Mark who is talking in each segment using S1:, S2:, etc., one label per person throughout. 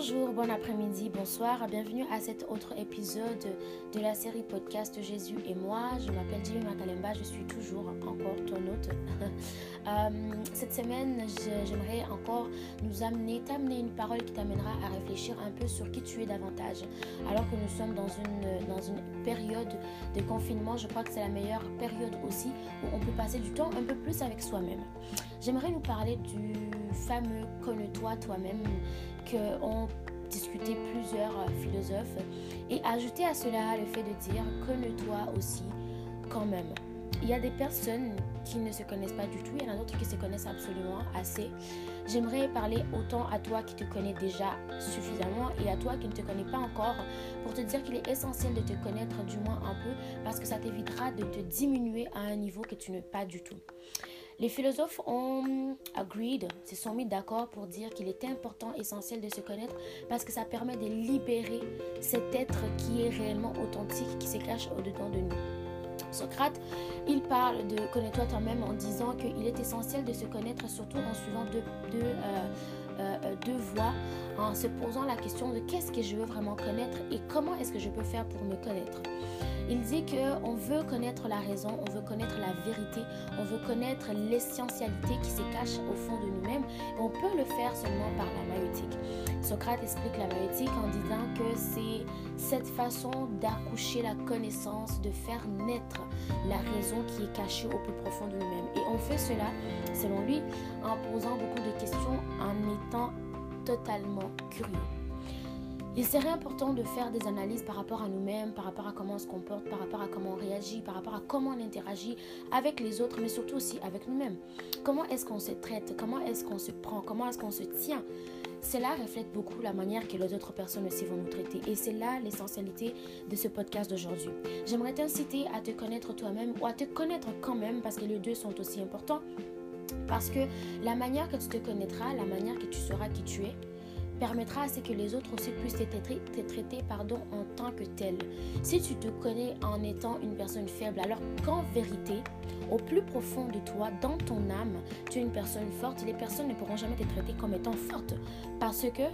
S1: Bonjour, bon après-midi, bonsoir, bienvenue à cet autre épisode de la série podcast Jésus et moi. Je m'appelle Jimmy Makalemba, je suis toujours encore ton hôte. Euh, cette semaine, j'aimerais encore nous amener, t'amener une parole qui t'amènera à réfléchir un peu sur qui tu es davantage. Alors que nous sommes dans une, dans une période de confinement, je crois que c'est la meilleure période aussi où on peut passer du temps un peu plus avec soi-même. J'aimerais nous parler du fameux connais-toi toi-même que ont discuté plusieurs philosophes et ajouter à cela le fait de dire connais-toi aussi quand même. Il y a des personnes qui ne se connaissent pas du tout, il y en a d'autres qui se connaissent absolument assez. J'aimerais parler autant à toi qui te connais déjà suffisamment et à toi qui ne te connais pas encore pour te dire qu'il est essentiel de te connaître du moins un peu parce que ça t'évitera de te diminuer à un niveau que tu n'es pas du tout. Les philosophes ont agreed, se sont mis d'accord pour dire qu'il est important, essentiel de se connaître parce que ça permet de libérer cet être qui est réellement authentique, qui se cache au-dedans de nous. Socrate, il parle de connais-toi toi-même en disant qu'il est essentiel de se connaître surtout en suivant deux, euh, deux voies, en se posant la question de qu'est-ce que je veux vraiment connaître et comment est-ce que je peux faire pour me connaître. Il dit qu'on veut connaître la raison, on veut connaître la vérité, on veut connaître l'essentialité qui se cache au fond de nous-mêmes. Et on peut le faire seulement par la maïotique. Socrate explique la maïotique en disant que c'est cette façon d'accoucher la connaissance, de faire naître la raison qui est cachée au plus profond de nous-mêmes. Et on fait cela, selon lui, en posant beaucoup de questions, en étant totalement curieux. Il serait important de faire des analyses par rapport à nous-mêmes, par rapport à comment on se comporte, par rapport à comment on réagit, par rapport à comment on interagit avec les autres, mais surtout aussi avec nous-mêmes. Comment est-ce qu'on se traite? Comment est-ce qu'on se prend? Comment est-ce qu'on se tient? Cela reflète beaucoup la manière que les autres personnes aussi vont nous traiter. Et c'est là l'essentialité de ce podcast d'aujourd'hui. J'aimerais t'inciter à te connaître toi-même ou à te connaître quand même, parce que les deux sont aussi importants. Parce que la manière que tu te connaîtras, la manière que tu sauras qui tu es, permettra à ce que les autres aussi puissent te traiter pardon, en tant que tel. Si tu te connais en étant une personne faible, alors qu'en vérité, au plus profond de toi, dans ton âme, tu es une personne forte, les personnes ne pourront jamais te traiter comme étant forte parce que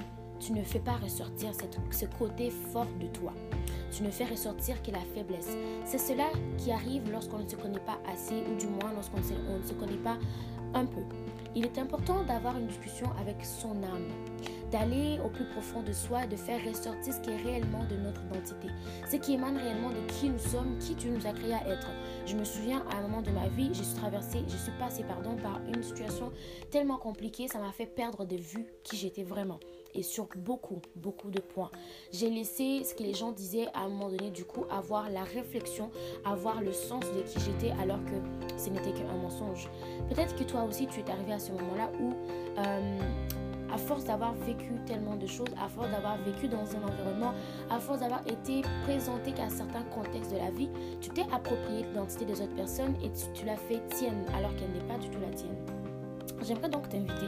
S1: tu ne fais pas ressortir ce côté fort de toi. Tu ne fais ressortir que la faiblesse. C'est cela qui arrive lorsqu'on ne se connaît pas assez ou du moins lorsqu'on ne se connaît pas un peu. Il est important d'avoir une discussion avec son âme d'aller au plus profond de soi et de faire ressortir ce qui est réellement de notre identité, ce qui émane réellement de qui nous sommes, qui tu nous as créé à être. Je me souviens à un moment de ma vie, je suis traversée, je suis passée pardon, par une situation tellement compliquée, ça m'a fait perdre de vue qui j'étais vraiment et sur beaucoup, beaucoup de points. J'ai laissé ce que les gens disaient à un moment donné, du coup, avoir la réflexion, avoir le sens de qui j'étais alors que ce n'était qu'un mensonge. Peut-être que toi aussi, tu es arrivé à ce moment-là où... Euh, à force d'avoir vécu tellement de choses, à force d'avoir vécu dans un environnement, à force d'avoir été présenté qu'à certains contextes de la vie, tu t'es approprié l'identité des autres personnes et tu, tu l'as fait tienne alors qu'elle n'est pas du tout la tienne. J'aimerais donc t'inviter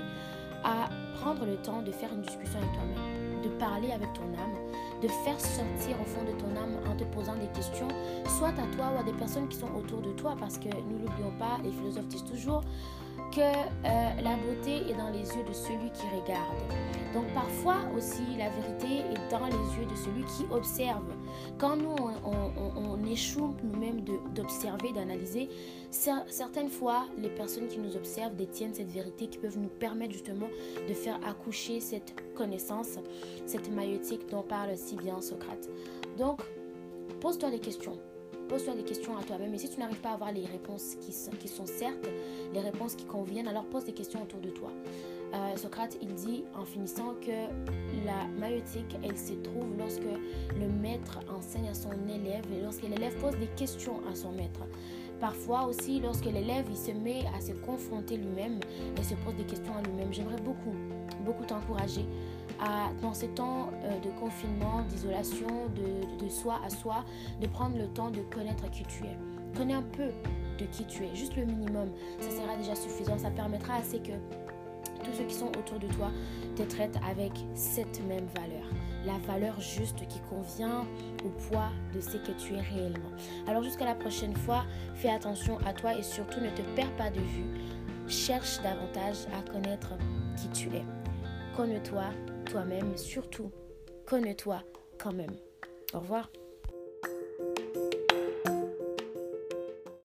S1: à prendre le temps de faire une discussion avec toi-même, de parler avec ton âme, de faire sortir au fond de ton âme en te posant des questions, soit à toi ou à des personnes qui sont autour de toi, parce que nous l'oublions pas, les philosophes disent toujours, que euh, la beauté est dans les yeux de celui qui regarde. Donc parfois aussi la vérité est dans les yeux de celui qui observe. Quand nous on, échoue d'observer, d'analyser, certaines fois les personnes qui nous observent détiennent cette vérité qui peuvent nous permettre justement de faire accoucher cette connaissance, cette maïotique dont parle si bien Socrate. Donc pose-toi des questions. Pose-toi des questions à toi-même. Et si tu n'arrives pas à avoir les réponses qui sont, qui sont certes les réponses qui conviennent, alors pose des questions autour de toi. Euh, Socrate, il dit en finissant que la maïotique, elle se trouve lorsque le maître enseigne à son élève et lorsque l'élève pose des questions à son maître. Parfois aussi, lorsque l'élève il se met à se confronter lui-même et se pose des questions à lui-même. J'aimerais beaucoup, beaucoup t'encourager dans ces temps euh, de confinement, d'isolation, de, de, soi à soi, de prendre le temps de connaître qui tu es. Connais un peu de qui tu es, juste le minimum. Ça sera déjà suffisant. Ça permettra assez que tous ceux qui sont autour de toi te traitent avec cette même valeur. La valeur juste qui convient au poids de ce que tu es réellement. Alors jusqu'à la prochaine fois, fais attention à toi et surtout ne te perds pas de vue. Cherche davantage à connaître qui tu es. Connais-toi toi-même, surtout connais-toi quand même. Au revoir.